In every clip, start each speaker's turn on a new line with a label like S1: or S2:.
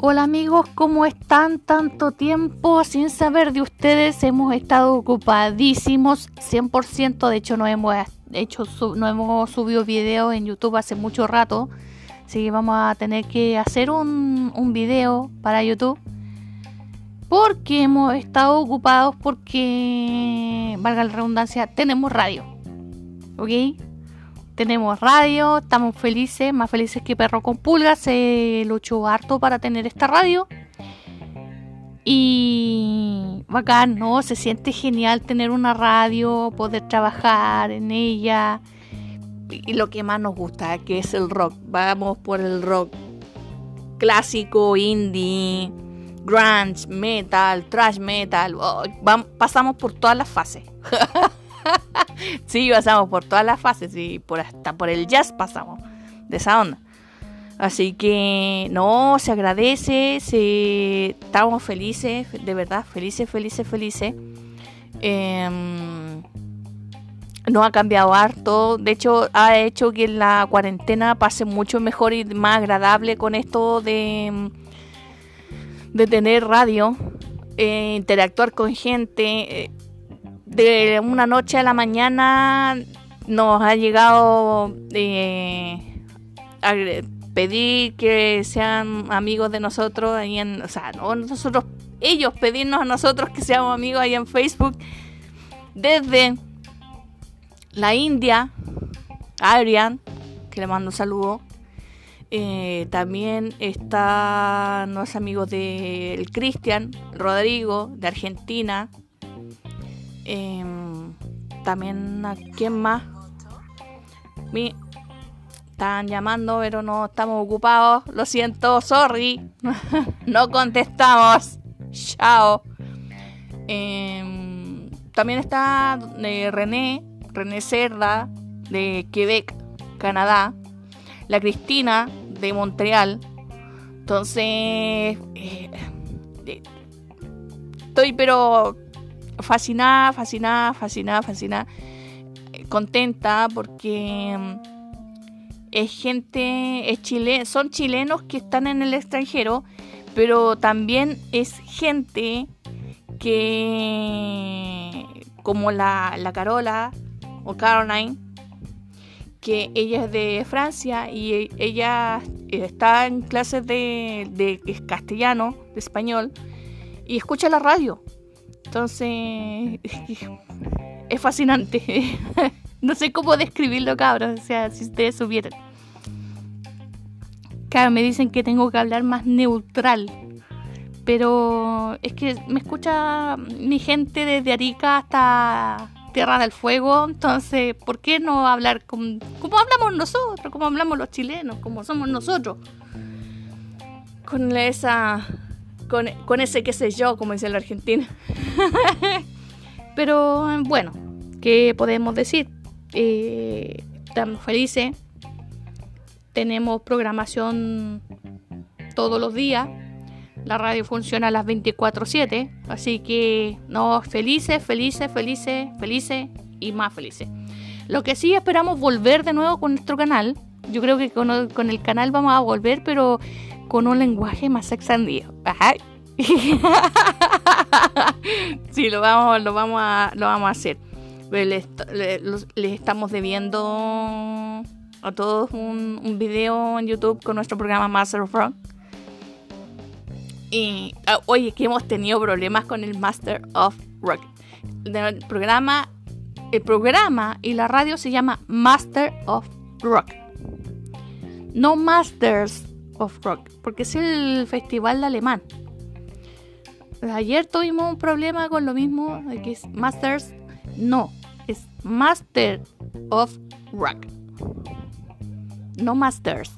S1: Hola amigos, ¿cómo están? Tanto tiempo sin saber de ustedes. Hemos estado ocupadísimos, 100%. De hecho, no hemos, hecho, no hemos subido video en YouTube hace mucho rato. Así que vamos a tener que hacer un, un video para YouTube. Porque hemos estado ocupados porque, valga la redundancia, tenemos radio. ¿Ok? Tenemos radio, estamos felices, más felices que perro con pulgas, se luchó harto para tener esta radio. Y bacán, ¿no? Se siente genial tener una radio, poder trabajar en ella. Y lo que más nos gusta, que es el rock. Vamos por el rock clásico, indie, grunge, metal, trash metal. Oh, pasamos por todas las fases. sí, pasamos por todas las fases y por hasta por el jazz pasamos de esa onda. Así que no, se agradece, estamos felices, de verdad, felices, felices, felices. Em, no ha cambiado harto, de hecho ha hecho que la cuarentena pase mucho mejor y más agradable con esto de, de tener radio, eh, interactuar con gente. Eh, de una noche a la mañana nos ha llegado eh, a pedir que sean amigos de nosotros ahí en, o sea, no nosotros, ellos pedirnos a nosotros que seamos amigos ahí en Facebook desde la India, Adrian, que le mando un saludo. Eh, también están los amigos del Cristian, Rodrigo, de Argentina, Em, también a quién más. Me están llamando, pero no estamos ocupados. Lo siento, sorry. no contestamos. Chao. Em, también está eh, René, René Cerda, de Quebec, Canadá. La Cristina, de Montreal. Entonces, eh, estoy pero fascinada, fascinada, fascinada, fascinada, eh, contenta porque mm, es gente, es chile, son chilenos que están en el extranjero, pero también es gente que, como la, la Carola o Caroline, que ella es de Francia y e, ella está en clases de, de castellano, de español, y escucha la radio. Entonces, es fascinante. no sé cómo describirlo, cabros. O sea, si ustedes supieran. Claro, me dicen que tengo que hablar más neutral. Pero es que me escucha mi gente desde Arica hasta Tierra del Fuego. Entonces, ¿por qué no hablar como hablamos nosotros? Como hablamos los chilenos, como somos nosotros. Con esa con, ese qué sé yo, como dice la Argentina. Pero bueno, ¿qué podemos decir? Eh, estamos felices, tenemos programación todos los días, la radio funciona a las 24/7, así que no, felices, felices, felices, felices y más felices. Lo que sí esperamos volver de nuevo con nuestro canal. Yo creo que con el canal vamos a volver, pero con un lenguaje más extendido. Ajá. sí, lo vamos, lo vamos a, lo vamos a hacer. Les, estamos debiendo a todos un, video en YouTube con nuestro programa Master of Rock. Y ah, oye, que hemos tenido problemas con el Master of Rock. El programa, el programa y la radio se llama Master of Rock. No Masters of Rock, porque es el festival de alemán. Ayer tuvimos un problema con lo mismo, que es Masters. No, es Master of Rock. No Masters.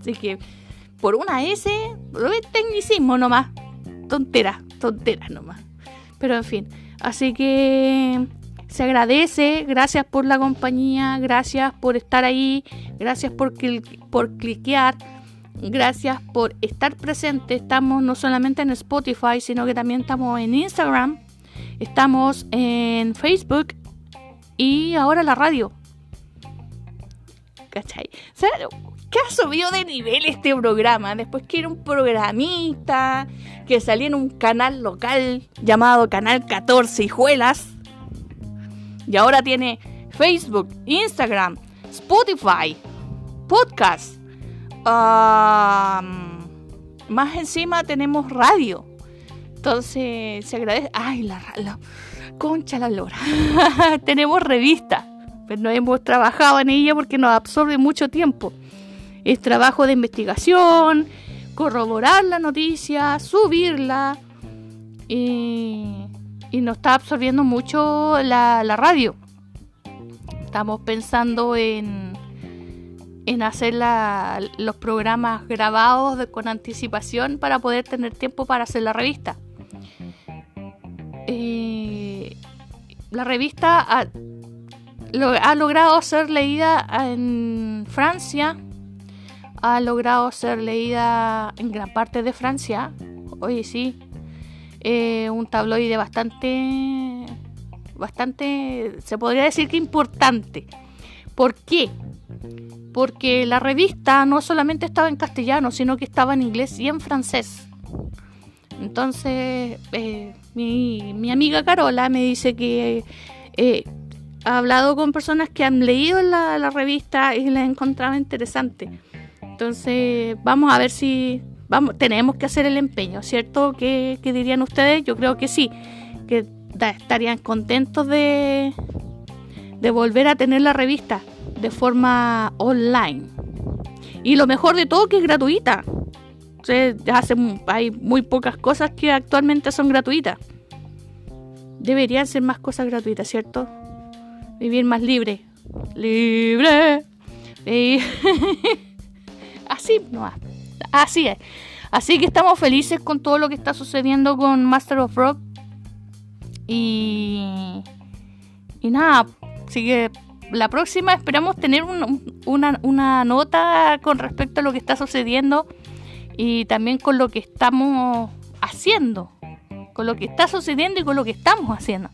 S1: Así que por una S, es tecnicismo nomás. Tontera, tontera nomás. Pero en fin, así que se agradece, gracias por la compañía, gracias por estar ahí, gracias por, por cliquear, gracias por estar presente. Estamos no solamente en Spotify, sino que también estamos en Instagram, estamos en Facebook y ahora la radio. ¿cachai? ¿qué ha subido de nivel este programa? Después que era un programista que salía en un canal local llamado Canal 14 Hijuelas. Y ahora tiene Facebook, Instagram, Spotify, podcast. más encima tenemos radio. Entonces se agradece. Ay, la, concha la lora. tenemos revista. Pero no hemos trabajado en ella porque nos absorbe mucho tiempo. Es trabajo de investigación, corroborar la noticia, subirla. Y, y nos está absorbiendo mucho la, la radio. Estamos pensando en, en hacer los programas grabados con anticipación para poder tener tiempo para hacer la revista. Eh, la revista ha, ha, logrado ser leída en Francia, ha logrado ser leída en gran parte de Francia. Oye, sí, eh, un tabloide bastante bastante, se podría decir que importante. ¿Por qué? Porque la revista no solamente estaba en castellano, sino que estaba en inglés y en francés. Entonces, eh, mi, amiga Carola me dice que eh, ha hablado con personas que han leído la, revista y la han encontrado interesante. Entonces, vamos a ver si vamos, tenemos que hacer el empeño, ¿cierto? ¿Qué, ¿Qué, dirían ustedes? Yo creo que sí, que estarían contentos de, de volver a tener la revista de forma online. Y lo mejor de todo que es gratuita. hace, hay muy pocas cosas que actualmente son gratuitas. Deberían ser más cosas gratuitas, ¿cierto? Vivir más libre. Libre. así, no, así es. Así que estamos felices con todo lo que está sucediendo con Master of Rock y, y nada, así que la próxima esperamos tener una, una nota con respecto a lo que está sucediendo y también con lo que estamos haciendo, con lo que está sucediendo y con lo que estamos haciendo.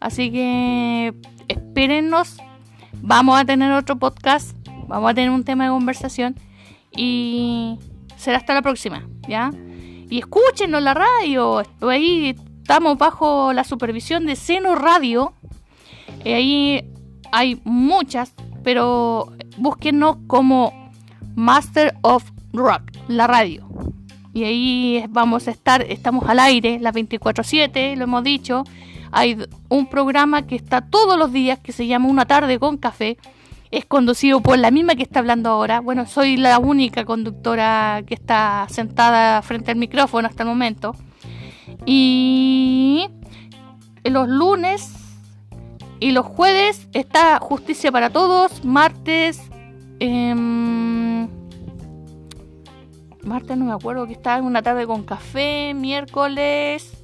S1: Así que espérennos, vamos a tener otro podcast, vamos a tener un tema de conversación y será hasta la próxima, ¿ya? Y escúchenos la radio, ahí estamos bajo la supervisión de Seno Radio. Eh, ahí hay muchas, pero búsquenos como Master of Rock, la radio. Y ahí vamos a estar, estamos al aire las 24/7, lo hemos dicho. Hay un programa que está todos los días que se llama Una tarde con café. Es conducido por la misma que está hablando ahora. Bueno, soy la única conductora que está sentada frente al micrófono hasta el momento. Y los lunes y los jueves está Justicia para Todos. Martes. Em, martes no me acuerdo que estaba en una tarde con café. Miércoles.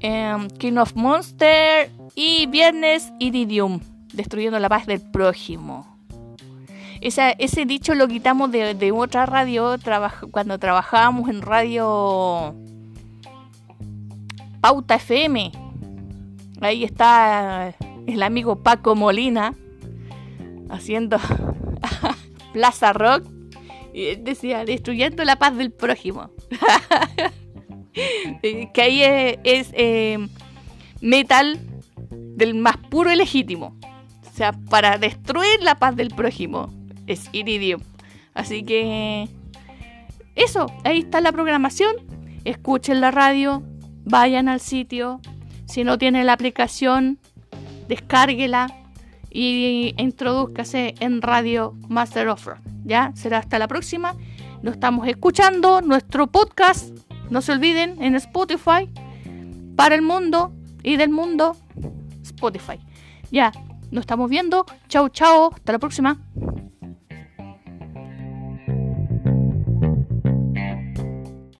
S1: Em, King of Monster. Y viernes Iridium. Destruyendo la paz del prójimo. Ese dicho lo quitamos de, otra radio cuando trabajábamos en radio Pauta FM. Ahí está el amigo Paco Molina haciendo Plaza Rock. Y decía, destruyendo la paz del prójimo. que ahí es, eh, metal del más puro y legítimo. O sea, para destruir la paz del prójimo es iridium. Así que eso, ahí está la programación. Escuchen la radio, vayan al sitio. Si no tiene la aplicación, descárguela y introduzcase en Radio Master Offer. Ya será hasta la próxima. Nos estamos escuchando nuestro podcast. No se olviden en Spotify para el mundo y del mundo Spotify. Ya, nos estamos viendo. Chao, chao. Hasta la próxima.